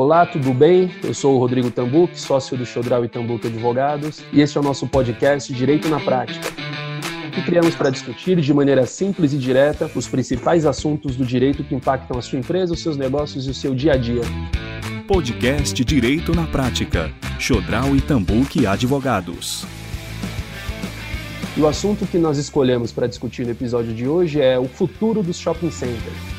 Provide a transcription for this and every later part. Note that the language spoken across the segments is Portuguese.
Olá, tudo bem? Eu sou o Rodrigo Tambuque, sócio do Chodral e Tambuque Advogados, e este é o nosso podcast Direito na Prática, que criamos para discutir de maneira simples e direta os principais assuntos do direito que impactam a sua empresa, os seus negócios e o seu dia a dia. Podcast Direito na Prática, Chodral e Tambuque Advogados. E o assunto que nós escolhemos para discutir no episódio de hoje é o futuro dos shopping centers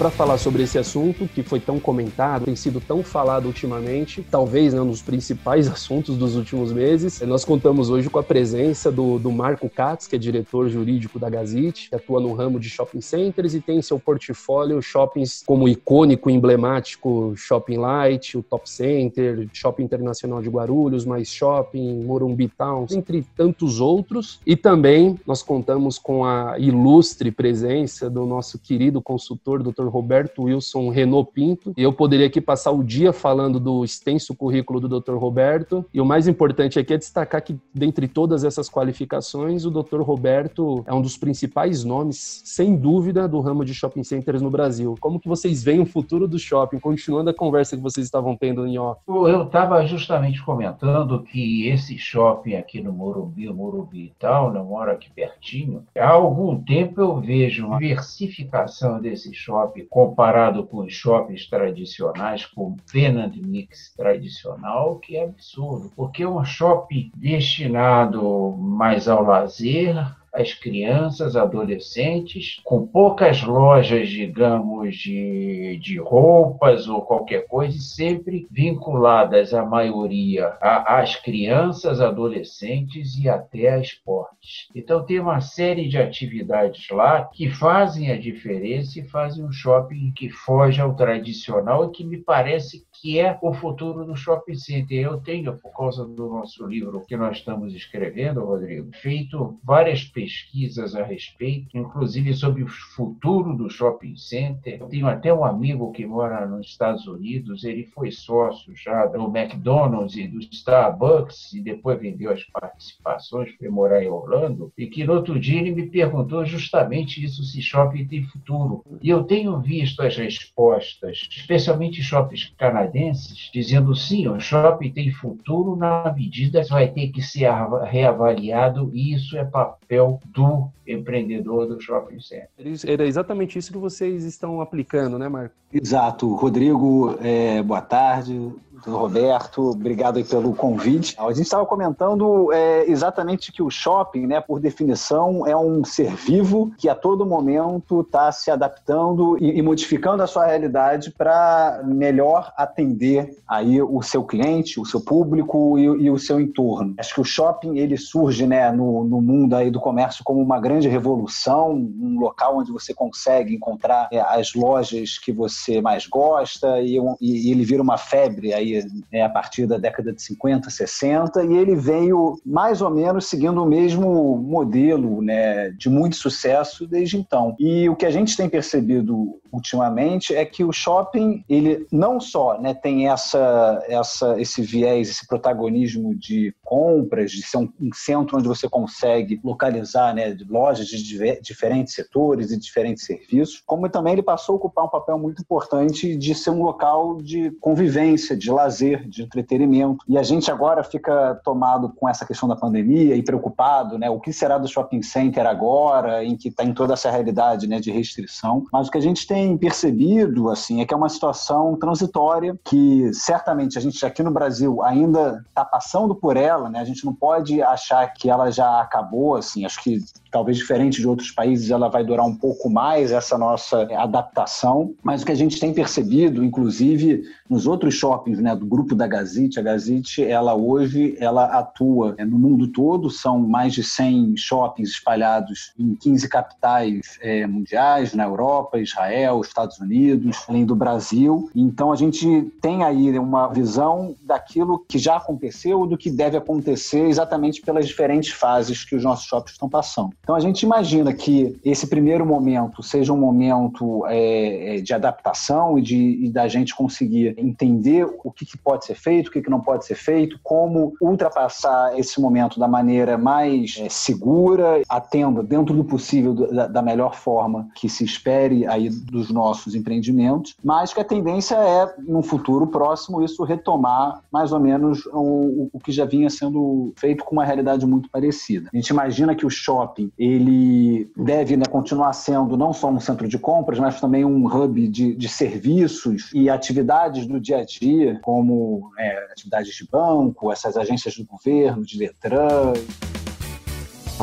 para falar sobre esse assunto que foi tão comentado, tem sido tão falado ultimamente, talvez né, um dos principais assuntos dos últimos meses. Nós contamos hoje com a presença do, do Marco Katz, que é diretor jurídico da Gazite, que atua no ramo de shopping centers e tem em seu portfólio shoppings como icônico emblemático Shopping Light, o Top Center, Shopping Internacional de Guarulhos, Mais Shopping, Morumbi Town, entre tantos outros. E também nós contamos com a ilustre presença do nosso querido consultor, Dr. Roberto Wilson Renault Pinto. E eu poderia aqui passar o dia falando do extenso currículo do Dr. Roberto. E o mais importante aqui é destacar que, dentre todas essas qualificações, o Dr. Roberto é um dos principais nomes, sem dúvida, do ramo de shopping centers no Brasil. Como que vocês veem o futuro do shopping? Continuando a conversa que vocês estavam tendo em off. Eu estava justamente comentando que esse shopping aqui no Morumbi, o Morumbi e tal, eu moro aqui pertinho, há algum tempo eu vejo uma diversificação desse shopping comparado com os shoppings tradicionais, com tenant mix tradicional, que é absurdo, porque é um shopping destinado mais ao lazer, as crianças, adolescentes, com poucas lojas, digamos, de, de roupas ou qualquer coisa, sempre vinculadas, a maioria, às crianças, adolescentes e até a esportes. Então, tem uma série de atividades lá que fazem a diferença e fazem um shopping que foge ao tradicional e que me parece que é o futuro do shopping center. Eu tenho, por causa do nosso livro que nós estamos escrevendo, Rodrigo, feito várias pesquisas a respeito, inclusive sobre o futuro do shopping center. Eu tenho até um amigo que mora nos Estados Unidos, ele foi sócio já do McDonald's e do Starbucks e depois vendeu as participações, foi morar em Orlando, e que no outro dia ele me perguntou justamente isso, se shopping tem futuro. E eu tenho visto as respostas, especialmente shoppings canadenses, canadenses, dizendo sim, o shopping tem futuro na medida que vai ter que ser reavaliado e isso é papel do empreendedor do shopping center. Era exatamente isso que vocês estão aplicando, né, Marco? Exato. Rodrigo, é, boa tarde. Roberto, obrigado pelo convite. A gente estava comentando é, exatamente que o shopping, né, por definição, é um ser vivo que a todo momento está se adaptando e, e, modificando a sua realidade para melhor atender aí o seu cliente, o seu público e, e, o seu entorno. Acho que o shopping ele surge né, no, no mundo aí do comércio como uma grande revolução, um local onde você consegue encontrar é, as lojas que você mais gosta e, e ele vira uma febre aí né, a partir da década de 50, 60, e ele veio mais ou menos seguindo o mesmo modelo né, de muito sucesso desde então. E o que a gente tem percebido ultimamente é que o shopping ele não só né, tem essa, essa, esse viés, esse protagonismo de compras, de ser um, um centro onde você consegue localizar né, lojas de diferentes setores e diferentes serviços, como também ele passou a ocupar um papel muito importante de ser um local de convivência, de lazer, de entretenimento. E a gente agora fica tomado com essa questão da pandemia e preocupado, né? O que será do shopping center agora, em que está em toda essa realidade né, de restrição. Mas o que a gente tem percebido, assim, é que é uma situação transitória que certamente a gente aqui no Brasil ainda está passando por ela, né? A gente não pode achar que ela já acabou, assim. Acho que talvez diferente de outros países, ela vai durar um pouco mais essa nossa adaptação. Mas o que a gente tem percebido, inclusive nos outros shoppings, né, do grupo da Gazite, a Gazite, ela hoje ela atua é, no mundo todo, são mais de 100 shoppings espalhados em 15 capitais é, mundiais, na Europa, Israel, Estados Unidos, além do Brasil. Então a gente tem aí uma visão daquilo que já aconteceu, do que deve acontecer exatamente pelas diferentes fases que os nossos shoppings estão passando. Então a gente imagina que esse primeiro momento seja um momento é, é, de adaptação e, de, e da gente conseguir entender o que, que pode ser feito, o que, que não pode ser feito, como ultrapassar esse momento da maneira mais é, segura, atenda dentro do possível da, da, melhor forma que se espere aí dos nossos empreendimentos, mas que a tendência é, no futuro próximo, isso retomar mais ou menos o, o que já vinha sendo feito com uma realidade muito parecida. A gente imagina que o shopping ele deve né, continuar sendo não só um centro de compras, mas também um hub de, de serviços e atividades do dia a dia, como é, atividades de banco, essas agências do governo, de Detran.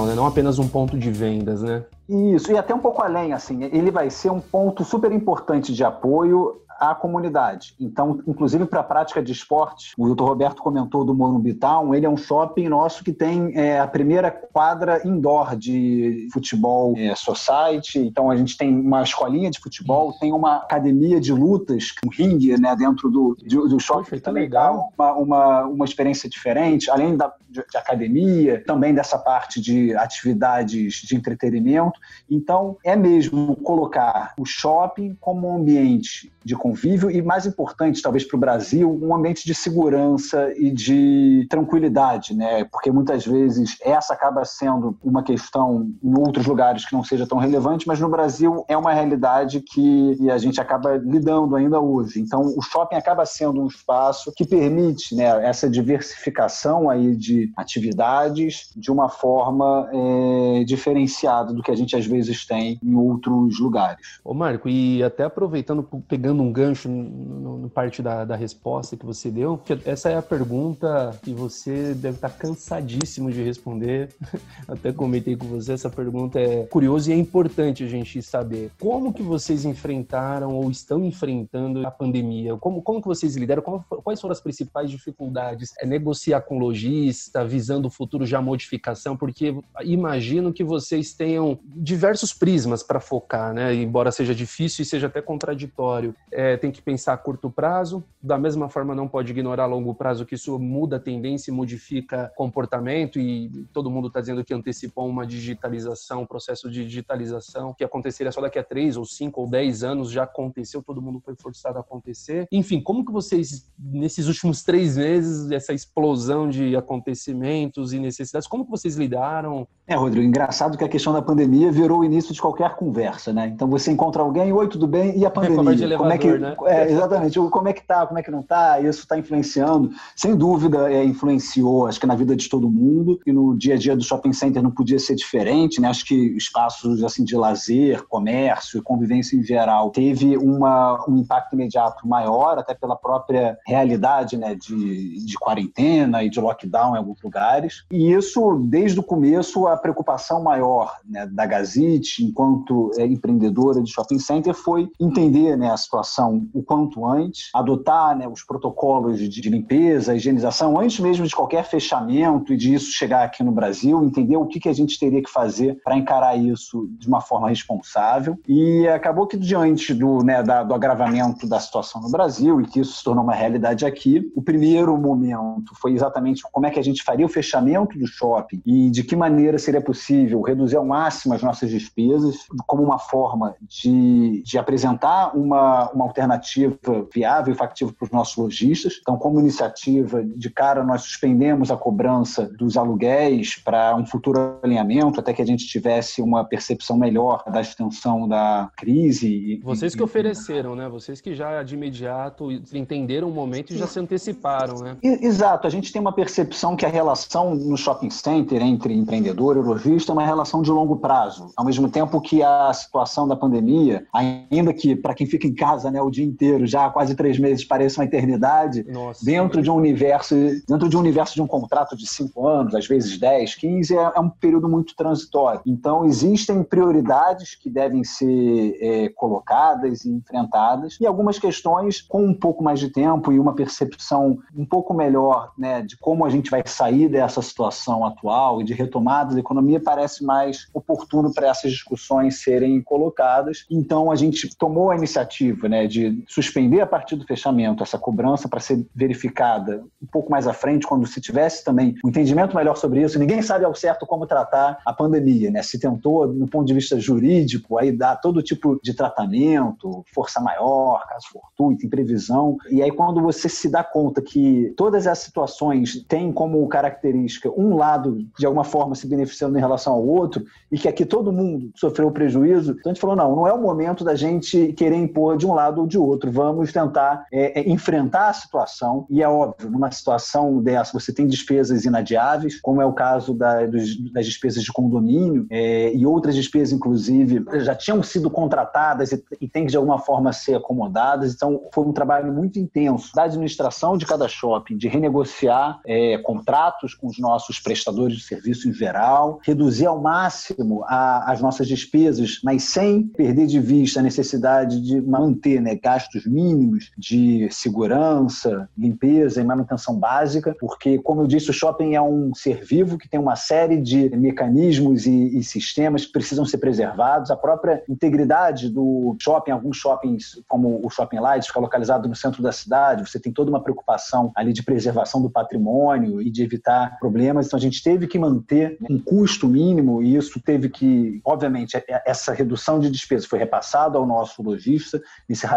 Né, não apenas um ponto de vendas, né? Isso, e até um pouco além, assim, ele vai ser um ponto super importante de apoio à comunidade. Então, inclusive para a prática de esporte, o doutor Roberto comentou do Morumbi Town, ele é um shopping nosso que tem é, a primeira quadra indoor de futebol é, society. Então, a gente tem uma escolinha de futebol, tem uma academia de lutas, um ringue né, dentro do, do, do shopping. Poxa, tá legal. Uma, uma, uma experiência diferente, além da, de, de academia, também dessa parte de atividades de entretenimento. Então, é mesmo colocar o shopping como um ambiente de convívio e, mais importante, talvez para o Brasil, um ambiente de segurança e de tranquilidade, né? Porque muitas vezes essa acaba sendo uma questão em outros lugares que não seja tão relevante, mas no Brasil é uma realidade que a gente acaba lidando ainda hoje. Então, o shopping acaba sendo um espaço que permite né, essa diversificação aí de atividades de uma forma é, diferenciada do que a gente às vezes tem em outros lugares. Ô Marco, e até aproveitando, pegando um gancho no, no parte da, da, resposta que você deu. Essa é a pergunta que você deve estar cansadíssimo de responder. Até comentei com você, essa pergunta é curiosa e é importante a gente saber. Como que vocês enfrentaram ou estão enfrentando a pandemia? Como, como que vocês lideram? Como, quais foram as principais dificuldades? É negociar com lojista, visando o futuro já modificação? Porque imagino que vocês tenham diversos prismas para focar, né? Embora seja difícil e seja até contraditório. É, é, tem que pensar a curto prazo, da mesma forma não pode ignorar a longo prazo que isso muda a tendência e modifica comportamento e todo mundo está dizendo que antecipou uma digitalização, um processo de digitalização que aconteceria só daqui a três ou cinco ou dez anos, já aconteceu, todo mundo foi forçado a acontecer. Enfim, como que vocês, nesses últimos três meses, essa explosão de acontecimentos e necessidades, como que vocês lidaram? É, Rodrigo, engraçado que a questão da pandemia virou o início de qualquer conversa, né? Então você encontra alguém, oi, tudo bem? E a pandemia? Como é que né? É, exatamente. Como é que tá, como é que não tá? Isso está influenciando. Sem dúvida, é, influenciou, acho que na vida de todo mundo. E no dia a dia do shopping center não podia ser diferente, né? Acho que espaços assim de lazer, comércio convivência em geral teve uma, um impacto imediato maior, até pela própria realidade, né? De, de quarentena e de lockdown em alguns lugares. E isso, desde o começo, a preocupação maior né, da Gazite, enquanto é, empreendedora de shopping center, foi entender né, a situação o quanto antes, adotar né, os protocolos de, de, limpeza, higienização, antes mesmo de qualquer fechamento e disso chegar aqui no Brasil, entender o que, que a gente teria que fazer para encarar isso de uma forma responsável. E acabou que, diante do, né, da, do agravamento da situação no Brasil e que isso se tornou uma realidade aqui, o primeiro momento foi exatamente como é que a gente faria o fechamento do shopping e de que maneira seria possível reduzir ao máximo as nossas despesas, como uma forma de, de apresentar uma, uma alternativa viável e factível para os nossos lojistas. Então, como iniciativa, de cara, nós suspendemos a cobrança dos aluguéis para um futuro alinhamento, até que a gente tivesse uma percepção melhor da extensão da crise. Vocês que ofereceram, né? Vocês que já de imediato entenderam o momento e já se anteciparam, né? Exato. A gente tem uma percepção que a relação no shopping center entre empreendedor e lojista é uma relação de longo prazo. Ao mesmo tempo que a situação da pandemia, ainda que para quem fica em casa, né, o dia inteiro, já há quase três meses, parece uma eternidade, Nossa, dentro de um universo, dentro de um universo de um contrato de cinco anos, às vezes dez, quinze, é, é um período muito transitório. Então, existem prioridades que devem ser é, colocadas e enfrentadas, e algumas questões com um pouco mais de tempo e uma percepção um pouco melhor né, de como a gente vai sair dessa situação atual e de retomada economia, parece mais oportuno para essas discussões serem colocadas. Então, a gente tomou a iniciativa né, de suspender a partir do fechamento essa cobrança para ser verificada um pouco mais à frente, quando se tivesse também um entendimento melhor sobre isso. Ninguém sabe ao certo como tratar a pandemia, né? Se tentou, do ponto de vista jurídico, aí dar todo tipo de tratamento, força maior, caso fortuito, imprevisão. E aí, quando você se dá conta que todas as situações têm como característica um lado, de alguma forma, se beneficiando em relação ao outro, e que aqui todo mundo sofreu prejuízo, então a gente falou: não, não é o momento da gente querer impor de um lado ou de outro. Vamos tentar é, é, enfrentar a situação. E é óbvio, numa situação dessa, você tem despesas inadiáveis, como é o caso da, dos, das despesas de condomínio é, e outras despesas, inclusive, já tinham sido contratadas e, e têm que, de alguma forma, ser acomodadas. Então, foi um trabalho muito intenso da administração de cada shopping, de renegociar é, contratos com os nossos prestadores de serviço em geral, reduzir ao máximo a, as nossas despesas, mas sem perder de vista a necessidade de manter né, gastos mínimos de segurança, limpeza e manutenção básica, porque, como eu disse, o shopping é um ser vivo que tem uma série de mecanismos e, e sistemas que precisam ser preservados. A própria integridade do shopping, alguns shoppings, como o Shopping Light, fica localizado no centro da cidade, você tem toda uma preocupação ali de preservação do patrimônio e de evitar problemas. Então, a gente teve que manter um custo mínimo e isso teve que, obviamente, essa redução de despesas foi repassada ao nosso lojista,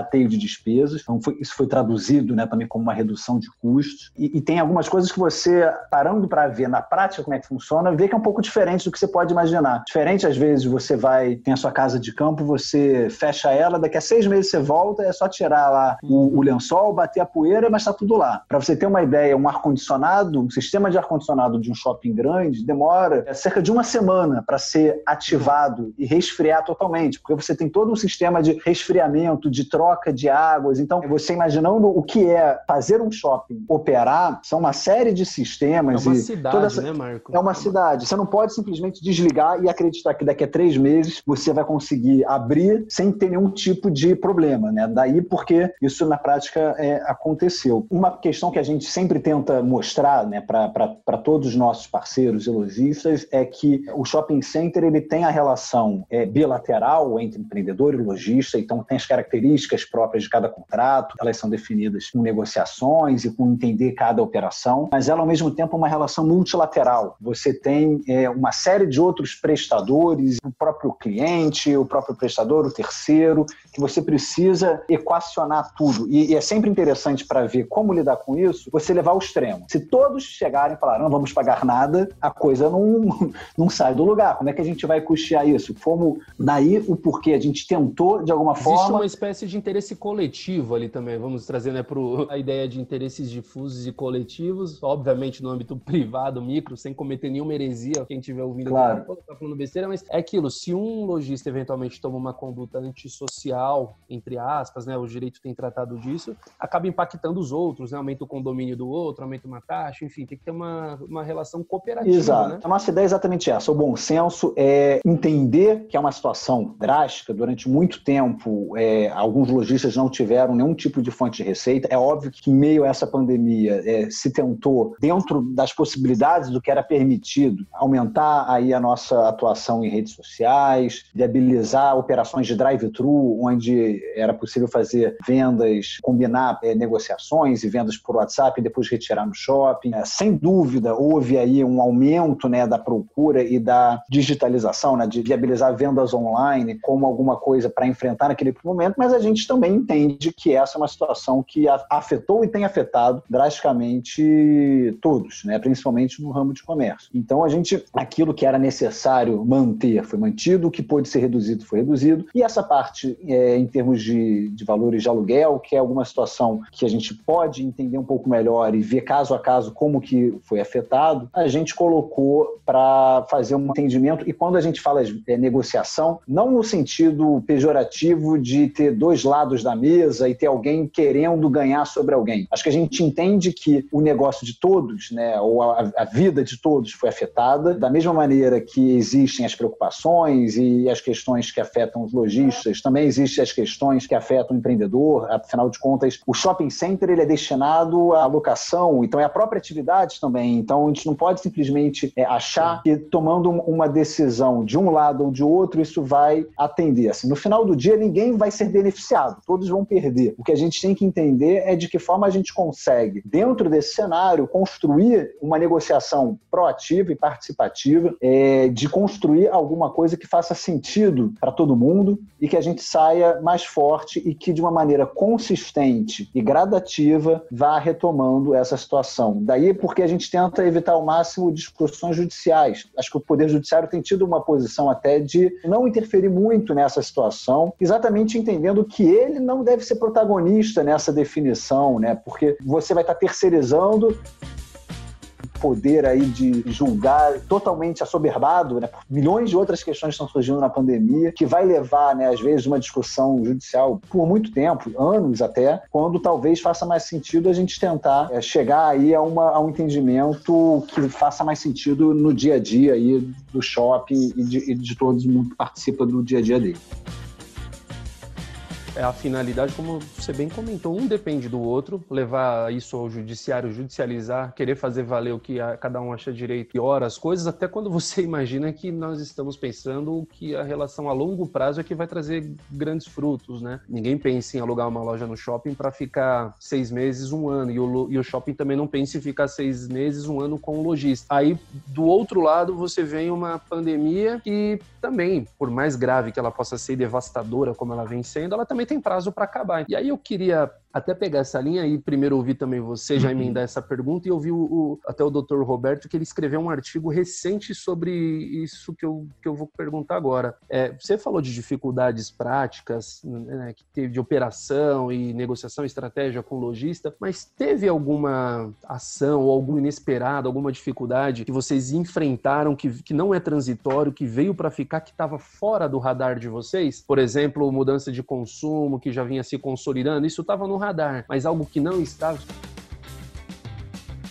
rateio de despesas. Então, foi, isso foi traduzido né, também como uma redução de custos. E, e tem algumas coisas que você, parando para ver na prática como é que funciona, vê que é um pouco diferente do que você pode imaginar. Diferente, às vezes, você vai, tem a sua casa de campo, você fecha ela, daqui a seis meses você volta, é só tirar lá o, o lençol, bater a poeira, mas está tudo lá. Para você ter uma ideia, um ar-condicionado, um sistema de ar-condicionado de um shopping grande demora cerca de uma semana para ser ativado e resfriar totalmente, porque você tem todo um sistema de resfriamento, de troca de águas. Então, você imaginando o que é fazer um shopping operar, são uma série de sistemas. É uma cidade, essa... né, Marco? É uma cidade. Você não pode simplesmente desligar e acreditar que daqui a três meses você vai conseguir abrir sem ter nenhum tipo de problema, né? Daí porque isso na prática é, aconteceu. Uma questão que a gente sempre tenta mostrar, né, para todos os nossos parceiros e lojistas é que o shopping center ele tem a relação é, bilateral entre empreendedor e lojista, então tem as características próprias de cada contrato, elas são definidas com negociações e com entender cada operação, mas ela ao mesmo tempo é uma relação multilateral. Você tem é, uma série de outros prestadores, o próprio cliente, o próprio prestador, o terceiro, que você precisa equacionar tudo. E, e é sempre interessante para ver como lidar com isso, você levar ao extremo. Se todos chegarem e falarem, não vamos pagar nada, a coisa não, não sai do lugar. Como é que a gente vai custear isso? Como daí o porquê a gente tentou, de alguma Existe forma... Existe uma espécie de interesse coletivo ali também, vamos trazer né, pro, a ideia de interesses difusos e coletivos, obviamente no âmbito privado, micro, sem cometer nenhuma heresia, quem estiver ouvindo claro. tá falando besteira, mas é aquilo, se um lojista eventualmente toma uma conduta antissocial, entre aspas, né, o direito tem tratado disso, acaba impactando os outros, né, aumenta o condomínio do outro, aumenta uma taxa, enfim, tem que ter uma, uma relação cooperativa. Exato. Né? A nossa ideia é exatamente essa. O bom senso é entender que é uma situação drástica. Durante muito tempo, é, alguns lojistas não tiveram nenhum tipo de fonte de receita. É óbvio que, meio a essa pandemia, é, se tentou, dentro das possibilidades do que era permitido, aumentar aí a nossa atuação em redes sociais, viabilizar operações de drive-thru, onde era possível fazer vendas, combinar é, negociações e vendas por WhatsApp e depois retirar no shopping. É, sem dúvida, houve aí um aumento né, da procura e da digitalização, né, de viabilizar vendas online como alguma coisa para enfrentar naquele momento, mas a gente também entende que essa é uma situação que afetou e tem afetado drasticamente todos, né, principalmente no ramo de comércio. Então, a gente, aquilo que era necessário manter foi mantido, o que pôde ser reduzido foi reduzido, e essa parte, é, em termos de, de valores de aluguel, que é alguma situação que a gente pode entender um pouco melhor e ver caso a caso como que foi afetado, a gente colocou para fazer um entendimento. E quando a gente fala é, negociação, não no sentido pejorativo de ter dois lados da mesa e ter alguém querendo ganhar sobre alguém. Acho que a gente entende que o negócio de todos, né, ou a, a vida de todos foi afetada, da mesma maneira que existem as preocupações e as questões que afetam os lojistas, também existem as questões que afetam o empreendedor. Afinal de contas, o shopping center ele é destinado à locação, então é a própria atividade também. Então a gente não pode simplesmente é, achar que tomando uma decisão de um lado ou de outro, isso vai atender. Assim, no final do dia, ninguém vai ser beneficiado, todos vão perder. O que a gente tem que entender é de que forma a gente consegue, dentro desse cenário, construir uma negociação proativa e participativa, é, de construir alguma coisa que faça sentido para todo mundo e que a gente saia mais forte e que, de uma maneira consistente e gradativa, vá retomando essa situação. Daí porque a gente tenta evitar ao máximo discussões judiciais. Acho que o Poder Judiciário tem tido uma posição até de não interferir muito nessa situação, exatamente entendendo que ele não deve ser protagonista nessa definição, né? Porque você vai estar terceirizando poder aí de julgar totalmente assoberbado, né, por milhões de outras questões que estão surgindo na pandemia, que vai levar, né, às vezes, uma discussão judicial por muito tempo, anos até, quando talvez faça mais sentido a gente tentar é, chegar aí a, uma, a um entendimento que faça mais sentido no dia a dia aí do shopping e de, e de todo mundo que participa do dia a dia dele a finalidade, como você bem comentou, um depende do outro, levar isso ao judiciário, judicializar, querer fazer valer o que cada um acha direito, piora as coisas, até quando você imagina que nós estamos pensando que a relação a longo prazo é que vai trazer grandes frutos, né? Ninguém pensa em alugar uma loja no shopping para ficar seis meses, um ano, e o, e o shopping também não pensa em ficar seis meses, um ano com o lojista. Aí, do outro lado, você vem uma pandemia que também, por mais grave que ela possa ser devastadora como ela vem sendo, ela também tem prazo para acabar. E aí eu queria até pegar essa linha e primeiro ouvir também você, já uhum. emendar essa pergunta, e ouvir o, o, até o doutor Roberto, que ele escreveu um artigo recente sobre isso que eu, que eu vou perguntar agora. É, você falou de dificuldades práticas, né, que teve de operação e negociação, estratégia com o lojista, mas teve alguma ação ou algum inesperado, alguma dificuldade que vocês enfrentaram que, que não é transitório, que veio para ficar, que estava fora do radar de vocês? Por exemplo, mudança de consumo, consumo que já vinha se consolidando, isso estava no radar, mas algo que não estava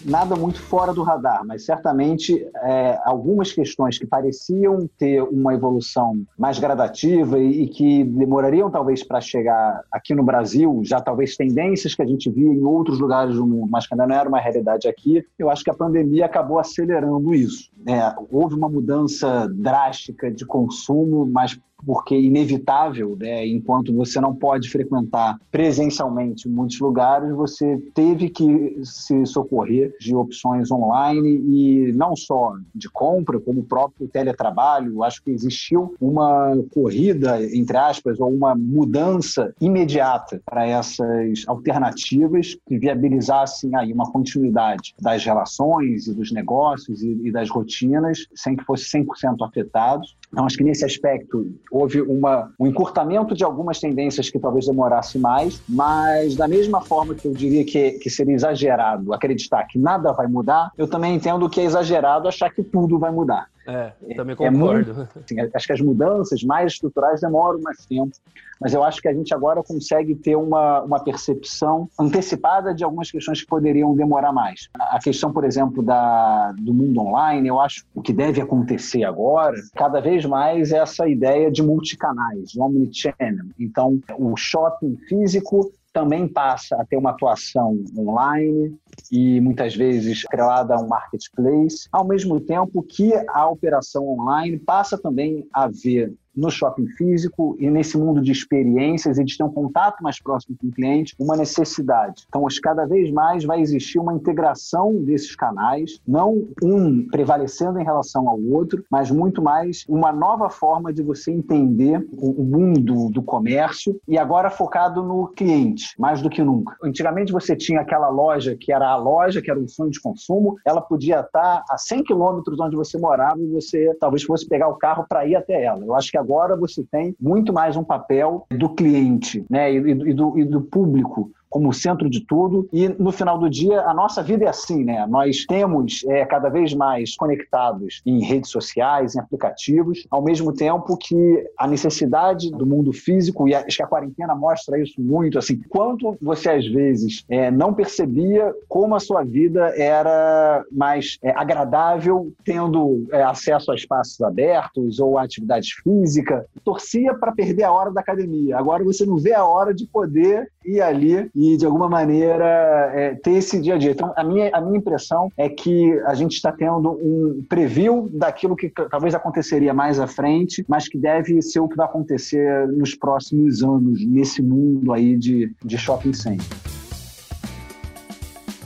nada muito fora do radar, mas certamente é, algumas questões que pareciam ter uma evolução mais gradativa e, e que demorariam talvez para chegar aqui no Brasil, já talvez tendências que a gente via em outros lugares do mundo, mas que ainda não era uma realidade aqui, eu acho que a pandemia acabou acelerando isso. É, houve uma mudança drástica de consumo, mas porque é inevitável, né? enquanto você não pode frequentar presencialmente muitos lugares, você teve que se socorrer de opções online e não só de compra, como o próprio teletrabalho. Acho que existiu uma corrida, entre aspas, ou uma mudança imediata para essas alternativas que viabilizassem aí uma continuidade das relações e dos negócios e, das rotinas sem que fosse 100% afetados. Então, acho que nesse aspecto houve uma, um encurtamento de algumas tendências que talvez demorasse mais, mas da mesma forma que eu diria que, que seria exagerado acreditar que nada vai mudar, eu também entendo que é exagerado achar que tudo vai mudar. É, também concordo. É muito, assim, acho que as mudanças mais estruturais demoram mais tempo, mas eu acho que a gente agora consegue ter uma, uma percepção antecipada de algumas questões que poderiam demorar mais. A questão, por exemplo, da, do mundo online, eu acho que o que deve acontecer agora, cada vez mais, é essa ideia de multicanais, omnichannel. Então, o shopping físico também passa a ter uma atuação online e muitas vezes atrelada a um marketplace, ao mesmo tempo que a operação online passa também a ver no shopping físico e nesse mundo de experiências e de ter um contato mais próximo com o cliente, uma necessidade. Então, cada vez mais vai existir uma integração desses canais, não um prevalecendo em relação ao outro, mas muito mais uma nova forma de você entender o mundo do comércio e agora focado no cliente, mais do que nunca. Antigamente você tinha aquela loja que era a loja, que era um sonho de consumo, ela podia estar a 100 quilômetros onde você morava e você talvez fosse pegar o carro para ir até ela. Eu acho que agora você tem muito mais um papel do cliente né, e, e, do, e do público como centro de tudo. E no final do dia, a nossa vida é assim, né? Nós temos é, cada vez mais conectados em redes sociais, em aplicativos, ao mesmo tempo que a necessidade do mundo físico, e acho que a quarentena mostra isso muito, assim, quanto você às vezes é, não percebia como a sua vida era mais é, agradável tendo é, acesso a espaços abertos ou a atividade física. Torcia para perder a hora da academia. Agora você não vê a hora de poder ir ali e, de alguma maneira, é, ter esse dia a dia. Então, a minha, a minha impressão é que a gente está tendo um preview daquilo que talvez aconteceria mais à frente, mas que deve ser o que vai acontecer nos próximos anos, nesse mundo aí de, de shopping center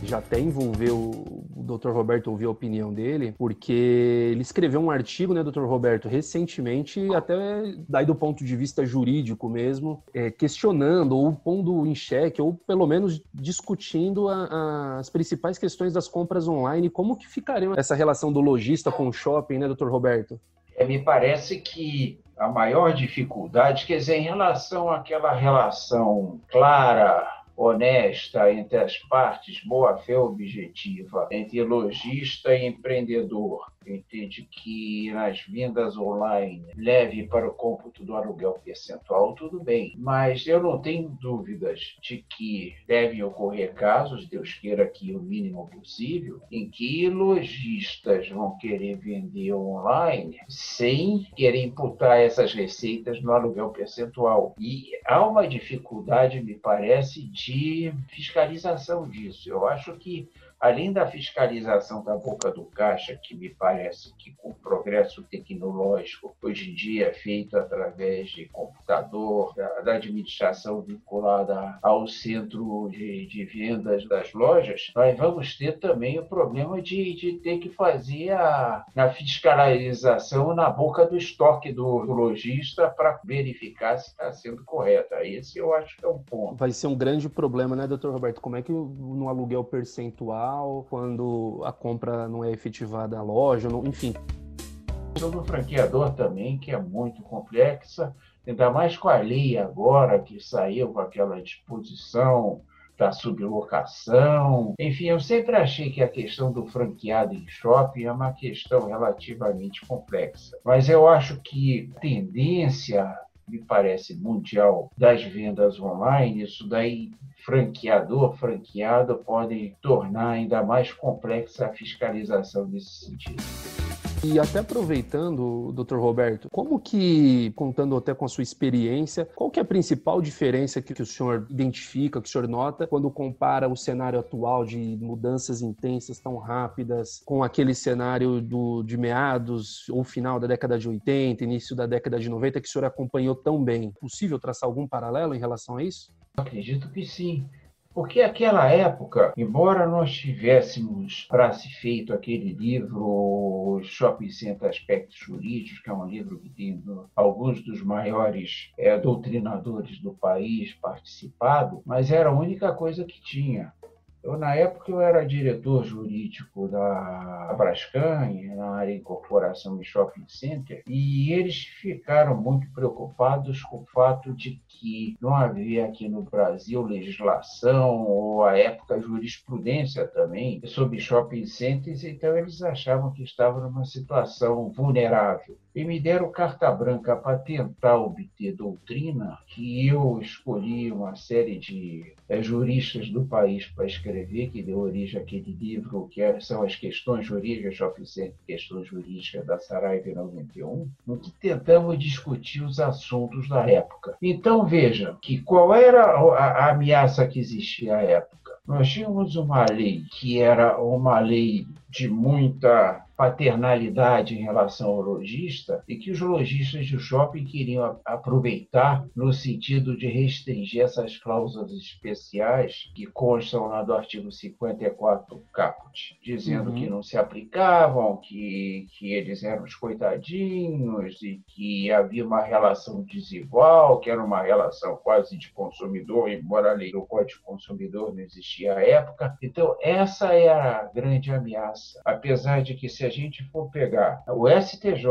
já até envolveu o Dr. Roberto ouvir a opinião dele, porque ele escreveu um artigo, né, Dr. Roberto, recentemente, até daí do ponto de vista jurídico mesmo, é, questionando ou pondo em xeque, ou pelo menos discutindo a, a, as principais questões das compras online, como que ficaria essa relação do lojista com o shopping, né, Dr. Roberto? É, me parece que a maior dificuldade, quer dizer, em relação àquela relação clara, honesta entre as partes, boa-fé objetiva, entre lojista e empreendedor, entende que nas vendas online leve para o cômputo do aluguel percentual, tudo bem. Mas eu não tenho dúvidas de que devem ocorrer casos, Deus queira que o mínimo possível, em que lojistas vão querer vender online sem querer imputar essas receitas no aluguel percentual. E há uma dificuldade, me parece, de fiscalização disso. Eu acho que além da fiscalização da boca do caixa, que me parece que com o progresso tecnológico hoje em dia é feito através de computador, da, administração vinculada ao centro de, de, vendas das lojas, nós vamos ter também o problema de, de ter que fazer a, a fiscalização na boca do estoque do, do lojista para verificar se está sendo correta. Esse eu acho que é um ponto. Vai ser um grande problema, né, doutor Roberto? Como é que no aluguel percentual quando a compra não é efetivada à loja, enfim. Sobre o franqueador também, que é muito complexa, ainda mais com a lei agora que saiu com aquela disposição da sublocação. Enfim, eu sempre achei que a questão do franqueado em shopping é uma questão relativamente complexa. Mas eu acho que a tendência me parece, mundial das vendas online, isso daí franqueador, franqueado podem tornar ainda mais complexa a fiscalização nesse sentido. E até aproveitando, Dr. Roberto, como que, contando até com a sua experiência, qual que é a principal diferença que, o senhor identifica, que o senhor nota, quando compara o cenário atual de mudanças intensas tão rápidas com aquele cenário do, de meados ou final da década de 80, início da década de 90, que o senhor acompanhou tão bem? Possível traçar algum paralelo em relação a isso? Acredito que sim. Porque aquela época, embora nós tivéssemos para se feito aquele livro Shopping Center Aspectos Jurídicos, que é um livro que tem alguns dos maiores é, doutrinadores do país participado, mas era a única coisa que tinha. Eu, na época, eu era diretor jurídico da Brascan, na área de incorporação e shopping center, e eles ficaram muito preocupados com o fato de que não havia aqui no Brasil legislação ou, à época, jurisprudência também sobre shopping centers, então eles achavam que estavam numa situação vulnerável. E me deram carta branca para tentar obter doutrina, que eu escolhi uma série de é, juristas do país para escrever, que deu origem àquele livro, que é, são as questões jurídicas, Shopping Center, questões jurídicas da Saraiva 91, em que tentamos discutir os assuntos da época. Então, veja que qual era a, a ameaça que existia à época. Nós tínhamos uma lei que era uma lei de muita paternalidade em relação ao lojista e que os lojistas de shopping queriam aproveitar no sentido de restringir essas cláusulas especiais que constam lá do artigo 54 do caput, dizendo uhum. que não se aplicavam, que, que eles eram os coitadinhos e que havia uma relação desigual, que era uma relação quase de consumidor, embora a lei do Código Consumidor não existia à época. Então, essa era a grande ameaça, apesar de que se se a gente for pegar o STJ,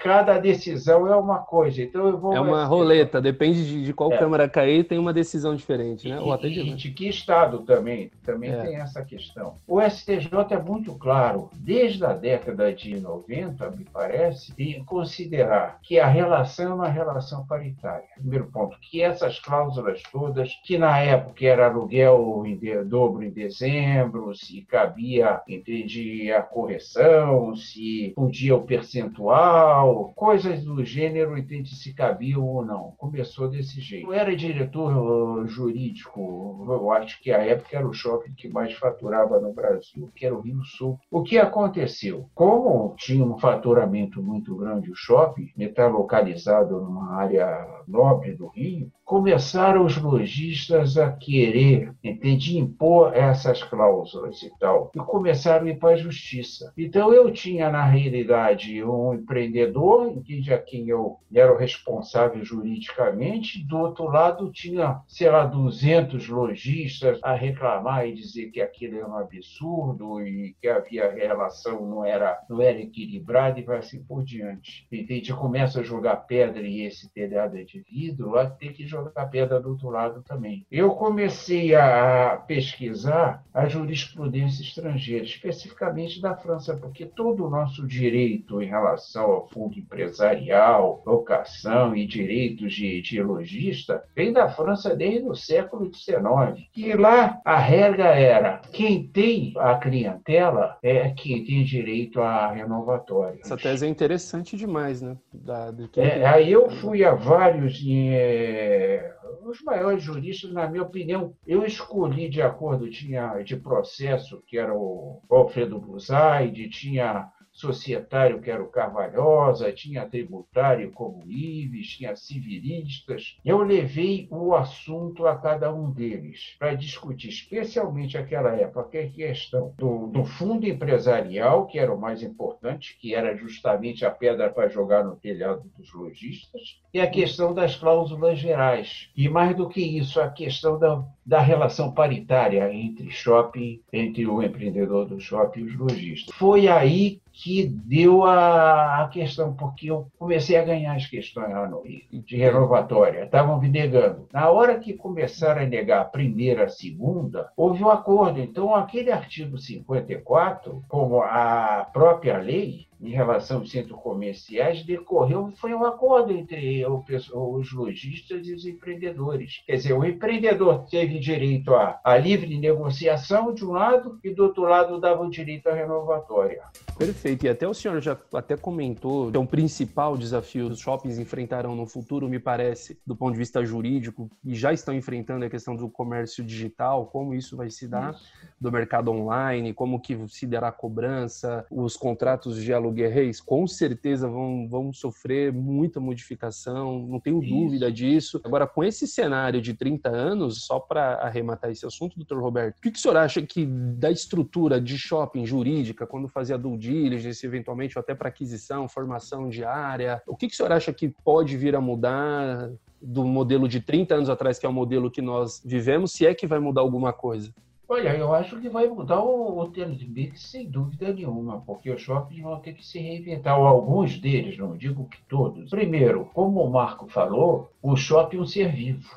cada decisão é uma coisa. Então eu vou. É uma roleta, depende de, de qual é. Câmara cair, tem uma decisão diferente, né? E, Ou até de... de que Estado também, também é. tem essa questão. O STJ é muito claro, desde a década de 90, me parece, em considerar que a relação é uma relação paritária. Primeiro ponto, que essas cláusulas todas, que na época era aluguel em de, dobro em dezembro, se cabia, entende, a correção, comissão, se podia o percentual, coisas do gênero e se cabia ou não. Começou desse jeito. Eu era diretor jurídico, eu acho que a época era o shopping que mais faturava no Brasil, que era o Rio Sul. O que aconteceu? Como tinha um faturamento muito grande o shopping, está localizado numa área nobre do Rio, começaram os lojistas a querer, entende, impor essas cláusulas e tal, e começaram a ir para a justiça. Então eu tinha, na realidade, um empreendedor, entende, a quem eu era o responsável juridicamente, do outro lado tinha, sei lá, 200 lojistas a reclamar e dizer que aquilo era um absurdo e que havia relação não era, não era equilibrada e vai assim por diante. Entende? Começa a jogar pedra e esse telhado é de vidro, lá tem que jogar pedra do outro lado também. Eu comecei a pesquisar a jurisprudência estrangeira, especificamente da França, porque todo o nosso direito em relação ao fundo empresarial, locação e direitos de, de lojista vem da França desde o século XIX. E lá a regra era quem tem a clientela é quem tem direito à renovatória. Essa tese é interessante demais, né? Da, é, aí eu fui a vários é, os maiores juristas, na minha opinião, eu escolhi de acordo, tinha de processo, que era o Alfredo Buzaide, tinha societário, que era o Carvalhosa, tinha tributário como Ives, tinha civilistas. Eu levei o assunto a cada um deles para discutir, especialmente aquela época, a questão do, do fundo empresarial, que era o mais importante, que era justamente a pedra para jogar no telhado dos lojistas, e a questão das cláusulas gerais. E mais do que isso, a questão da, da relação paritária entre shopping, entre o empreendedor do shopping e os lojistas. Foi aí que deu a, a, questão, porque eu comecei a ganhar as questões lá no Rio, de renovatória. Estavam me negando. Na hora que começaram a negar a primeira, a segunda, houve um acordo. Então, aquele artigo 54, como a própria lei, em relação aos centros comerciais decorreu foi um acordo entre os lojistas e os empreendedores. Quer dizer, o empreendedor teve direito à, à livre negociação de um lado e do outro lado dava o direito à renovatória. Perfeito. E até o senhor já até comentou que é um principal desafio os shoppings enfrentarão no futuro, me parece, do ponto de vista jurídico, e já estão enfrentando a questão do comércio digital, como isso vai se dar, isso. do mercado online, como que se dará a cobrança, os contratos de aluguel Reis, com certeza vão, vão sofrer muita modificação, não tenho Isso. dúvida disso. Agora, com esse cenário de 30 anos, só para arrematar esse assunto, doutor Roberto, o que, que o senhor acha que da estrutura de shopping jurídica, quando fazia due diligence, eventualmente, ou até para aquisição, formação diária, o que, que o senhor acha que pode vir a mudar do modelo de 30 anos atrás, que é o modelo que nós vivemos, se é que vai mudar alguma coisa? Olha, eu acho que vai mudar o, o de mix sem dúvida nenhuma, porque os shoppings vão ter que se reinventar, ou alguns deles, não digo que todos. Primeiro, como o Marco falou, o shopping é um ser vivo.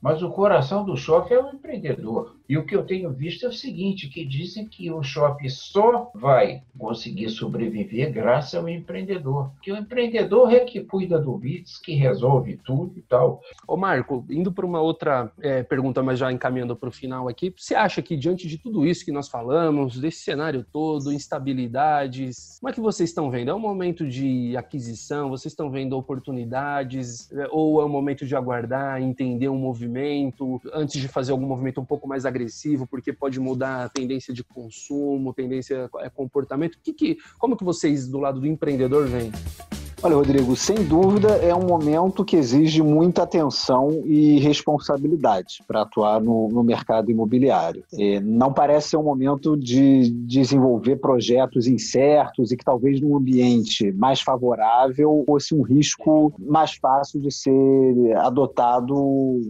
Mas o coração do shopping é o empreendedor. E o que eu tenho visto é o seguinte, que dizem que o shopping só vai conseguir sobreviver graças ao empreendedor. Porque o empreendedor é que cuida do BITS, que resolve tudo e tal. Ô Marco, indo para uma outra é, pergunta, mas já encaminhando para o final aqui, você acha que diante de tudo isso que nós falamos, desse cenário todo, instabilidades, como é que vocês estão vendo? É um momento de aquisição? Vocês estão vendo oportunidades? É, ou é um momento de aguardar, entender um movimento, antes de fazer algum movimento um pouco mais agressivo? agressivo, porque pode mudar a tendência de consumo, tendência é comportamento. Que, que, como que vocês, do lado do empreendedor, veem? Olha, Rodrigo, sem dúvida é um momento que exige muita atenção e responsabilidade para atuar no, no, mercado imobiliário. É, não parece ser um momento de desenvolver projetos incertos e que talvez num ambiente mais favorável fosse um risco mais fácil de ser adotado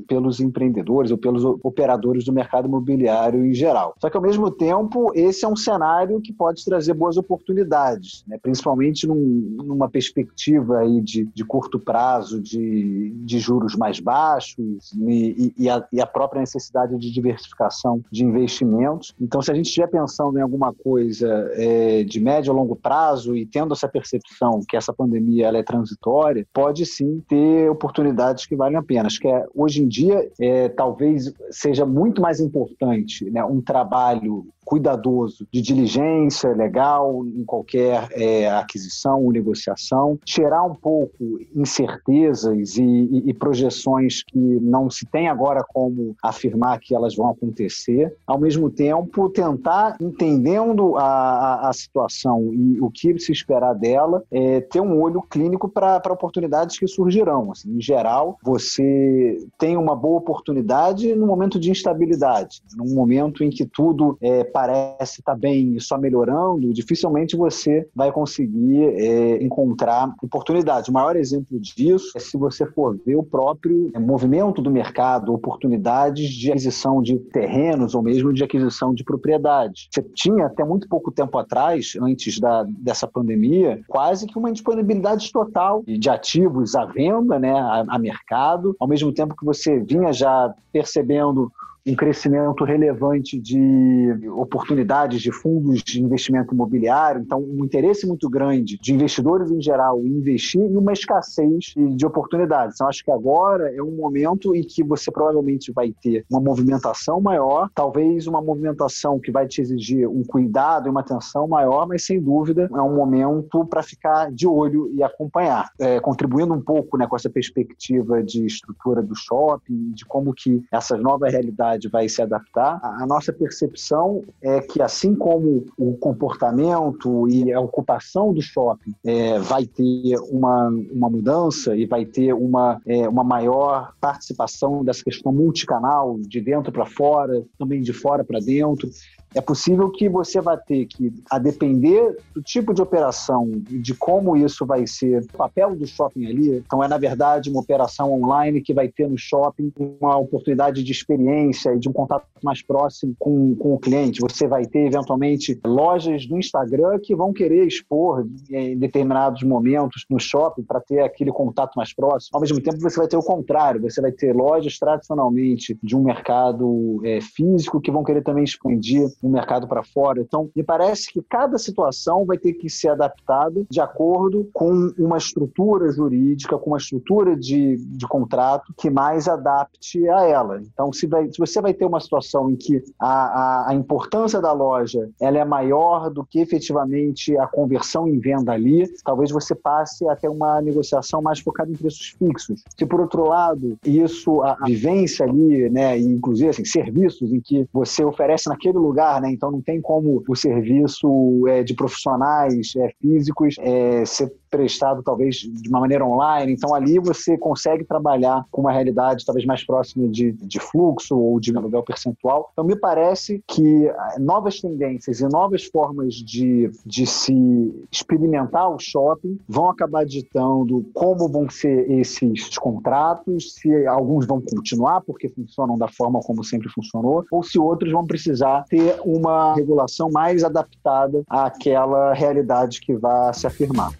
pelos empreendedores ou pelos operadores do mercado imobiliário em geral. Só que, ao mesmo tempo, esse é um cenário que pode trazer boas oportunidades, né? principalmente num, numa perspectiva perspectiva aí de, de curto prazo de, de juros mais baixos e, e, a, e a própria necessidade de diversificação de investimentos. Então, se a gente estiver pensando em alguma coisa é, de médio a longo prazo e tendo essa percepção que essa pandemia ela é transitória, pode sim ter oportunidades que valem a pena. Acho que é, hoje em dia é, talvez seja muito mais importante né, um trabalho cuidadoso de diligência legal em qualquer é, aquisição ou negociação, tirar um pouco incertezas e, e, e projeções que não se tem agora como afirmar que elas vão acontecer, ao mesmo tempo tentar, entendendo a, a, a situação e o que se esperar dela, é, ter um olho clínico para oportunidades que surgirão. Assim, em geral, você tem uma boa oportunidade no momento de instabilidade, num momento em que tudo é, parece estar tá bem e só melhorando, dificilmente você vai conseguir é, encontrar oportunidades. O maior exemplo disso é se você for ver o próprio é, movimento do mercado, oportunidades de aquisição de terrenos ou mesmo de aquisição de propriedade. Você tinha até muito pouco tempo atrás, antes da, dessa pandemia, quase que uma disponibilidade total de ativos à venda, né, a, a mercado, ao mesmo tempo que você vinha já percebendo um crescimento relevante de oportunidades de fundos de investimento imobiliário, então um interesse muito grande de investidores em geral em investir e uma escassez de oportunidades. Então acho que agora é um momento em que você provavelmente vai ter uma movimentação maior, talvez uma movimentação que vai te exigir um cuidado e uma atenção maior, mas sem dúvida é um momento para ficar de olho e acompanhar, é, contribuindo um pouco né, com essa perspectiva de estrutura do shopping, de como que essas novas realidades sociedade vai se adaptar. A nossa percepção é que, assim como o comportamento e a ocupação do shopping é, vai ter uma, uma mudança e vai ter uma, é, uma maior participação dessa questão multicanal, de dentro para fora, também de fora para dentro, é possível que você vai ter que, a depender do tipo de operação e de como isso vai ser, o papel do shopping ali, então é na verdade uma operação online que vai ter no shopping uma oportunidade de experiência e de um contato mais próximo com, com o cliente. Você vai ter eventualmente lojas do Instagram que vão querer expor em determinados momentos no shopping para ter aquele contato mais próximo. Ao mesmo tempo, você vai ter o contrário, você vai ter lojas tradicionalmente de um mercado é, físico que vão querer também expandir no mercado para fora. Então, me parece que cada situação vai ter que ser adaptada de acordo com uma estrutura jurídica, com uma estrutura de, de contrato que mais adapte a ela. Então, se, vai, se você vai ter uma situação em que a, a, a importância da loja ela é maior do que efetivamente a conversão em venda ali, talvez você passe a ter uma negociação mais focada em preços fixos. Se, por outro lado, isso, a, a vivência ali, né, e inclusive assim, serviços em que você oferece naquele lugar né? Então não tem como o serviço é, de profissionais é, físicos é, ser prestado talvez de uma maneira online. Então ali você consegue trabalhar com uma realidade talvez mais próxima de, de fluxo ou de aluguel percentual. Então me parece que novas tendências e novas formas de, de se experimentar o shopping vão acabar ditando como vão ser esses contratos, se alguns vão continuar porque funcionam da forma como sempre funcionou, ou se outros vão precisar ter uma regulação mais adaptada àquela realidade que vai se afirmar.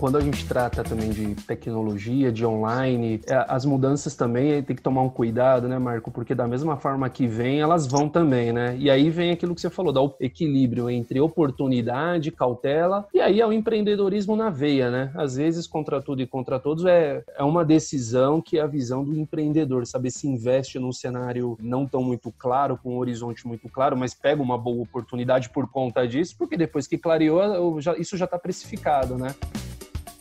Quando a gente trata também de tecnologia, de online, é, as mudanças também tem que tomar um cuidado, né, Marco? Porque da mesma forma que vem, elas vão também, né? E aí vem aquilo que você falou, da equilíbrio entre oportunidade, cautela, e aí é o empreendedorismo na veia, né? Às vezes, contra tudo e contra todos, é, é uma decisão que é a visão do empreendedor, saber se investe num cenário não tão muito claro, com um horizonte muito claro, mas pega uma boa oportunidade por conta disso, porque depois que clareou, isso já está precificado, né?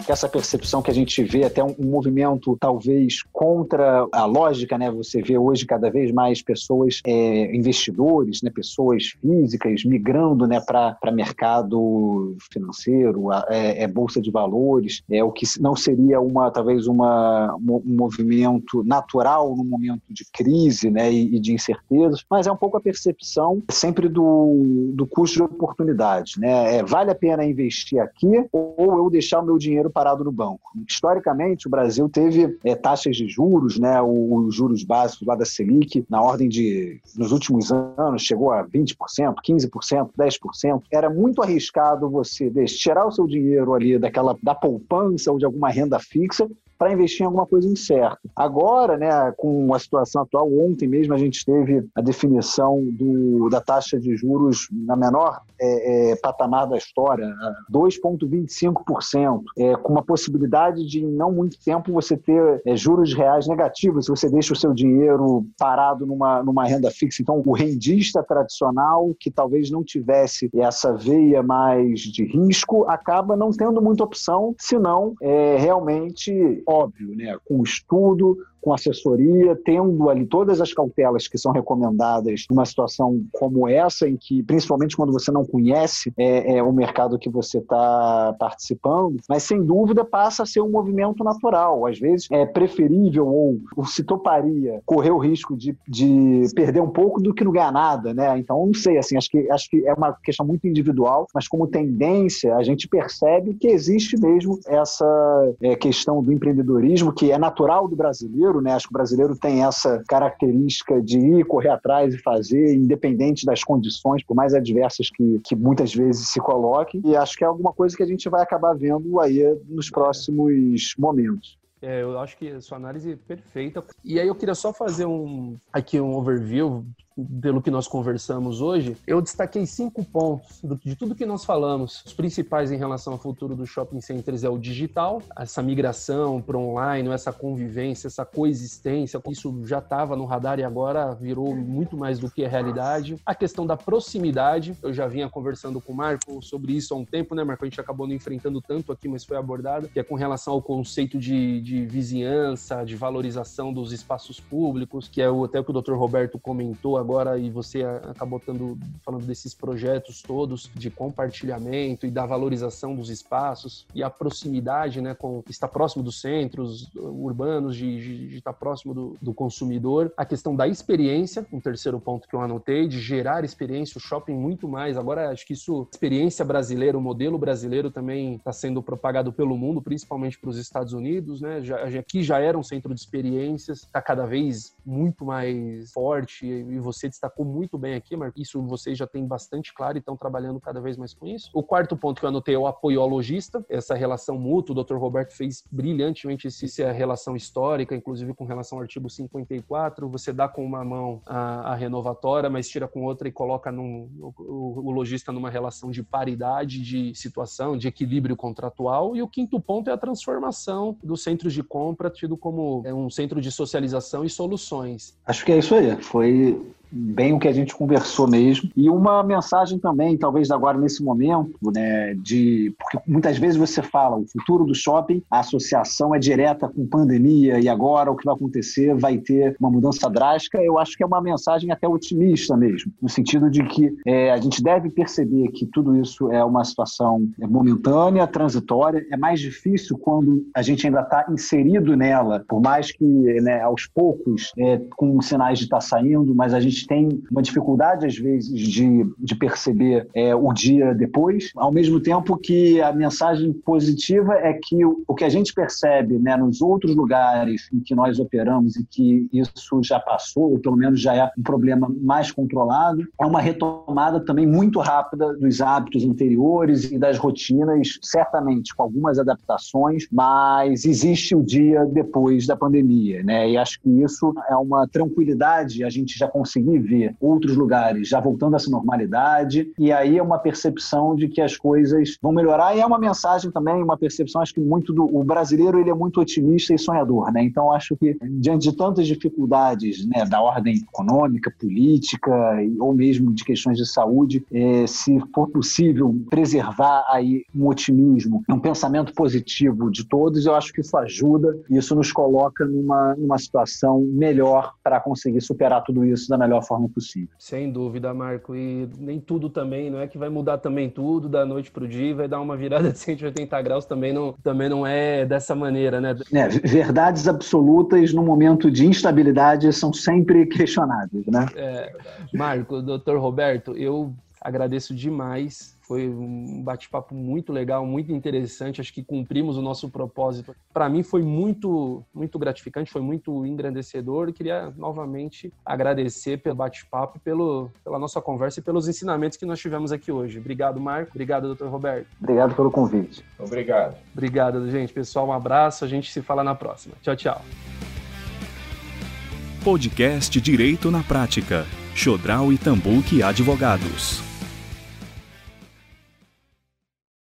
Que essa percepção que a gente vê até um, movimento talvez contra a lógica, né? Você vê hoje cada vez mais pessoas, é, investidores, né? Pessoas físicas migrando, né? Para mercado financeiro, é, é, bolsa de valores, é o que não seria uma talvez uma um movimento natural no momento de crise, né? E, e de incertezas, mas é um pouco a percepção sempre do, do custo de oportunidade, né? É, vale a pena investir aqui ou eu deixar o meu dinheiro parado no banco. Historicamente, o Brasil teve é, taxas de juros, né, os juros básicos lá da Selic, na ordem de, nos últimos anos, chegou a 20%, 15%, 10%. Era muito arriscado você tirar o seu dinheiro ali daquela da poupança ou de alguma renda fixa para investir em alguma coisa incerta. Agora, né, com a situação atual, ontem mesmo a gente teve a definição do, da taxa de juros na menor é, é, patamar da história, 2,25%, é, com uma possibilidade de, em não muito tempo, você ter é, juros reais negativos se você deixa o seu dinheiro parado numa, numa renda fixa. Então, o rendista tradicional, que talvez não tivesse essa veia mais de risco, acaba não tendo muita opção, senão é realmente óbvio, né? com estudo, com assessoria, tendo ali todas as cautelas que são recomendadas numa situação como essa, em que, principalmente quando você não conhece é, é o mercado que você está participando, mas sem dúvida passa a ser um movimento natural. Às vezes é preferível ou, ou se toparia correr o risco de, de perder um pouco do que não ganhar nada, né? Então, não sei, assim, acho que, acho que é uma questão muito individual, mas como tendência, a gente percebe que existe mesmo essa é, questão do empreendedorismo, que é natural do brasileiro, brasileiro, né? Acho que o brasileiro tem essa característica de ir correr atrás e fazer, independente das condições, por mais adversas que, que muitas vezes se coloquem. E acho que é alguma coisa que a gente vai acabar vendo aí nos próximos momentos. É, eu acho que a sua análise é perfeita. E aí eu queria só fazer um aqui um overview pelo que nós conversamos hoje, eu destaquei cinco pontos de tudo que nós falamos. Os principais em relação ao futuro dos shopping centers é o digital, essa migração para online, essa convivência, essa coexistência, isso já estava no radar e agora virou muito mais do que a realidade. A questão da proximidade, eu já vinha conversando com o Marco sobre isso há um tempo, né, Marco? A gente acabou não enfrentando tanto aqui, mas foi abordado, que é com relação ao conceito de, de vizinhança, de valorização dos espaços públicos, que é o, até o que o Dr. Roberto comentou agora agora e você acabou tendo, falando desses projetos todos de compartilhamento e da valorização dos espaços e a proximidade, né, com estar próximo dos centros urbanos, de, de, de estar próximo do, do, consumidor. A questão da experiência, um terceiro ponto que eu anotei, de gerar experiência, o shopping muito mais. Agora, acho que isso, experiência brasileira, o modelo brasileiro também está sendo propagado pelo mundo, principalmente para os Estados Unidos, né? Já, aqui já era um centro de experiências, está cada vez muito mais forte e você você destacou muito bem aqui, mas isso vocês já têm bastante claro e estão trabalhando cada vez mais com isso. O quarto ponto que eu anotei é o apoio ao lojista, essa relação mútua, o Dr. Roberto fez brilhantemente isso, é a relação histórica, inclusive com relação ao artigo 54, você dá com uma mão a, a renovatória, mas tira com outra e coloca num, o, o lojista numa relação de paridade de situação, de equilíbrio contratual. E o quinto ponto é a transformação dos centros de compra, tido como é, um centro de socialização e soluções. Acho que é isso aí. Foi bem o que a gente conversou mesmo. E uma mensagem também, talvez agora nesse momento, né, de porque muitas vezes você fala o futuro do shopping, a associação é direta com pandemia e agora o que vai acontecer vai ter uma mudança drástica. Eu acho que é uma mensagem até otimista mesmo, no sentido de que é, a gente deve perceber que tudo isso é uma situação momentânea, transitória. É mais difícil quando a gente ainda está inserido nela, por mais que né, aos poucos, é, com sinais de estar tá saindo, mas a gente tem uma dificuldade, às vezes, de, de perceber é, o dia depois, ao mesmo tempo que a mensagem positiva é que o, o que a gente percebe né, nos outros lugares em que nós operamos e que isso já passou, ou pelo menos já é um problema mais controlado, é uma retomada também muito rápida dos hábitos anteriores e das rotinas, certamente com algumas adaptações, mas existe o dia depois da pandemia, né? E acho que isso é uma tranquilidade, a gente já conseguiu ver outros lugares já voltando a essa normalidade, e aí é uma percepção de que as coisas vão melhorar, e é uma mensagem também, uma percepção, acho que muito do o brasileiro ele é muito otimista e sonhador, né? Então acho que diante de tantas dificuldades, né, da ordem econômica, política ou mesmo de questões de saúde, é, se for possível preservar aí um otimismo, um pensamento positivo de todos, eu acho que isso ajuda, isso nos coloca numa, numa situação melhor para conseguir superar tudo isso da melhor melhor forma possível. Sem dúvida, Marco. E nem tudo também, não é que vai mudar também tudo da noite para o dia, vai dar uma virada de 180 graus também não, também não é dessa maneira, né? É, verdades absolutas no momento de instabilidade são sempre questionáveis, né? É, Marco, doutor Roberto, eu agradeço demais Foi um bate-papo muito legal, muito interessante. Acho que cumprimos o nosso propósito. Para mim foi muito, muito gratificante, foi muito engrandecedor. Queria novamente agradecer pelo bate-papo, pelo, pela nossa conversa e pelos ensinamentos que nós tivemos aqui hoje. Obrigado, Marco. Obrigado, doutor Roberto. Obrigado pelo convite. Obrigado. Obrigado, gente. Pessoal, um abraço. A gente se fala na próxima. Tchau, tchau. Podcast Direito na Prática. Chodral e Tambuque Advogados.